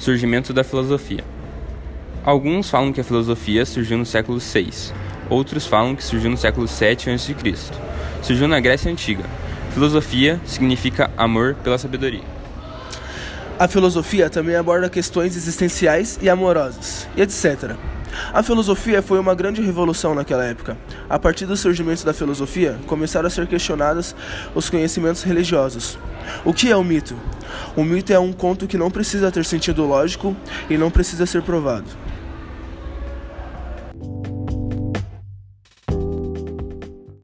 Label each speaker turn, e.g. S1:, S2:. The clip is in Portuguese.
S1: Surgimento da filosofia. Alguns falam que a filosofia surgiu no século VI, outros falam que surgiu no século VII a.C. Surgiu na Grécia Antiga. Filosofia significa amor pela sabedoria.
S2: A filosofia também aborda questões existenciais e amorosas, e etc. A filosofia foi uma grande revolução naquela época. A partir do surgimento da filosofia, começaram a ser questionados os conhecimentos religiosos. O que é o mito? O mito é um conto que não precisa ter sentido lógico e não precisa ser provado.